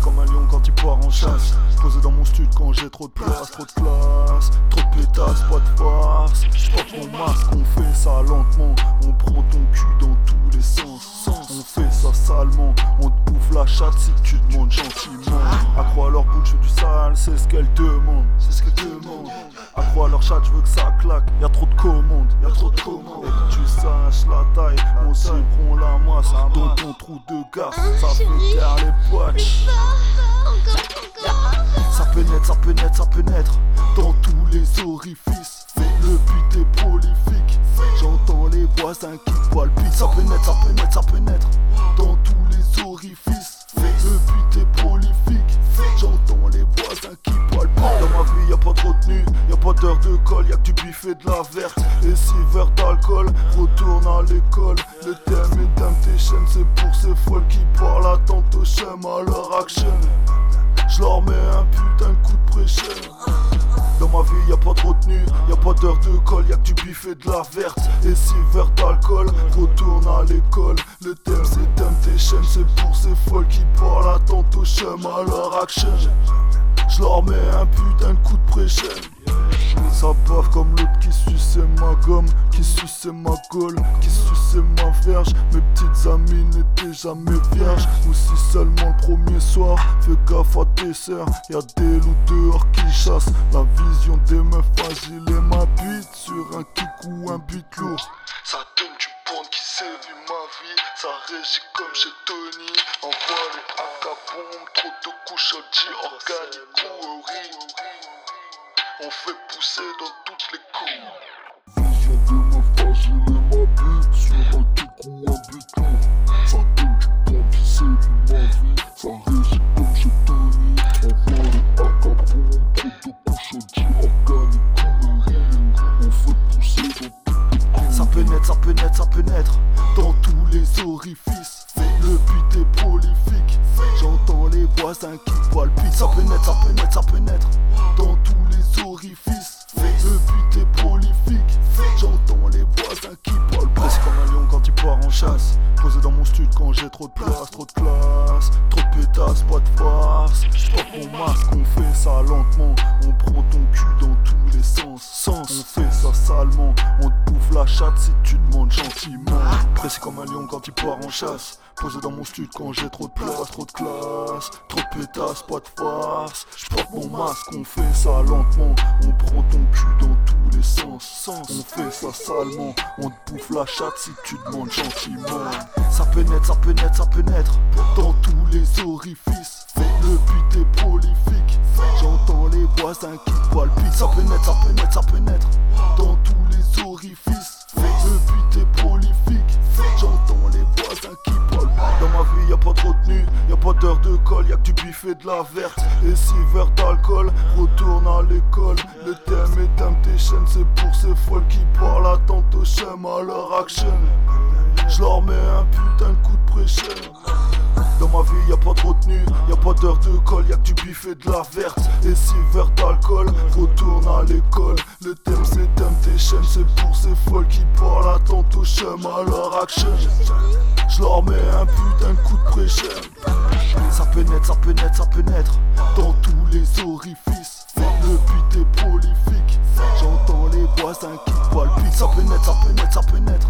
Comme un lion quand il part en chasse. Posé dans mon stud quand j'ai trop de place, trop de classe. Trop de pétasses, pas de farce. J'porte mon masque, on fait ça lentement. On prend ton cul dans tous les sens. On fait ça salement. On te bouffe la chatte si tu demandes gentiment. À leur bouche du c'est ce qu'elle demande. C'est ce qu'elle demande. Accrois à leur chat, je veux que ça claque. Y'a trop de commandes, y'a trop de commandes. Et que tu saches la taille, on s'y prend la masse. Dans ton trou de gaz, ça peut faire les poches. Ça pénètre, ça pénètre, ça pénètre dans tous les orifices. Le but est prolifique. J'entends les voisins qui palpitent. Ça pénètre, ça pénètre, ça pénètre dans tous les orifices. Vie, y a pas d'heure de colle, y a que du buffet de la verte. Et si verre d'alcool, retourne à l'école. Le thème est temptation, c'est pour ces folles qui parlent à tantôt à leur action. Je leur mets un putain de coup de pression. Dans ma vie, y a pas de retenue, y a pas d'heure de colle, y a que du buffet de la verte. Et si verre d'alcool, retourne à l'école. Le thème c'est temptation, c'est pour ces folles qui parlent à tantôt à leur action. Je leur mets un putain de coup de pression. Ça bave comme l'autre qui suçait ma gomme, qui suçait ma colle, qui suçait ma verge. Mes petites amies n'étaient jamais vierges. Ou si seulement le premier soir, fais gaffe à tes sœurs. Y'a des loups dehors qui chassent. La vision des meufs fragiles et ma bite sur un kick ou un beat lourd. Ça qui sévit ma vie. Ça régit comme chez Tony. Envoie les AK trop de couches organiques ou riz. On fait pousser dans toutes les cours. Les orifices. Le but est prolifique. J'entends les voisins qui palpitent. Ça pénètre, ça pénètre, ça pénètre dans tous les orifices. Le but est prolifique. J'entends les voisins qui palpitent. Pressé comme un lion quand il part en chasse. Posé dans mon stud quand j'ai trop de place, trop de classe. Trop de pétasses, pas de farce. J'porte mon masque, on fait ça lentement. On prend ton cul dans tous les sens. Sens. On fait ça salement. On te bouffe la chatte si tu demandes gentiment. Pressé comme un lion quand il part en chasse. Posé dans mon stud quand j'ai trop de place, trop de classe. Trop de pétasses, pas de farce. J'porte mon masque, on fait ça lentement. On prend ton cul dans tous les sens. Sens. On fait ça salement. On te bouffe la chatte si tu demandes gentiment. Ça pénètre, ça pénètre, ça pénètre dans tous les orifices. Le but est prolifique. J'entends les voisins qui palpitent. Ça pénètre, ça pénètre, ça pénètre dans tous les orifices. Le but est prolifique. Ma vie, y a pas de retenue, y a pas d'heure de colle, y a que du buffet de la verte. Et si verre d'alcool, retourne à l'école. Le thème est temptation, c'est pour ces folles qui parlent à tantôt à leur action. Je leur mets un putain de coup de pression. Dans ma vie, y a pas de retenue, y a pas d'heure de colle, y a que du buffet de la verte. Et si verre d'alcool, retourne à l'école. Le thème c'est temptation, c'est pour ces folles qui parlent à tantôt à leur action. Je leur mets un putain de coup de pression. Ça pénètre, ça pénètre, ça pénètre dans tous les orifices. Le but est prolifique. J'entends les voisins qui palpitent. Ça pénètre, ça pénètre, ça pénètre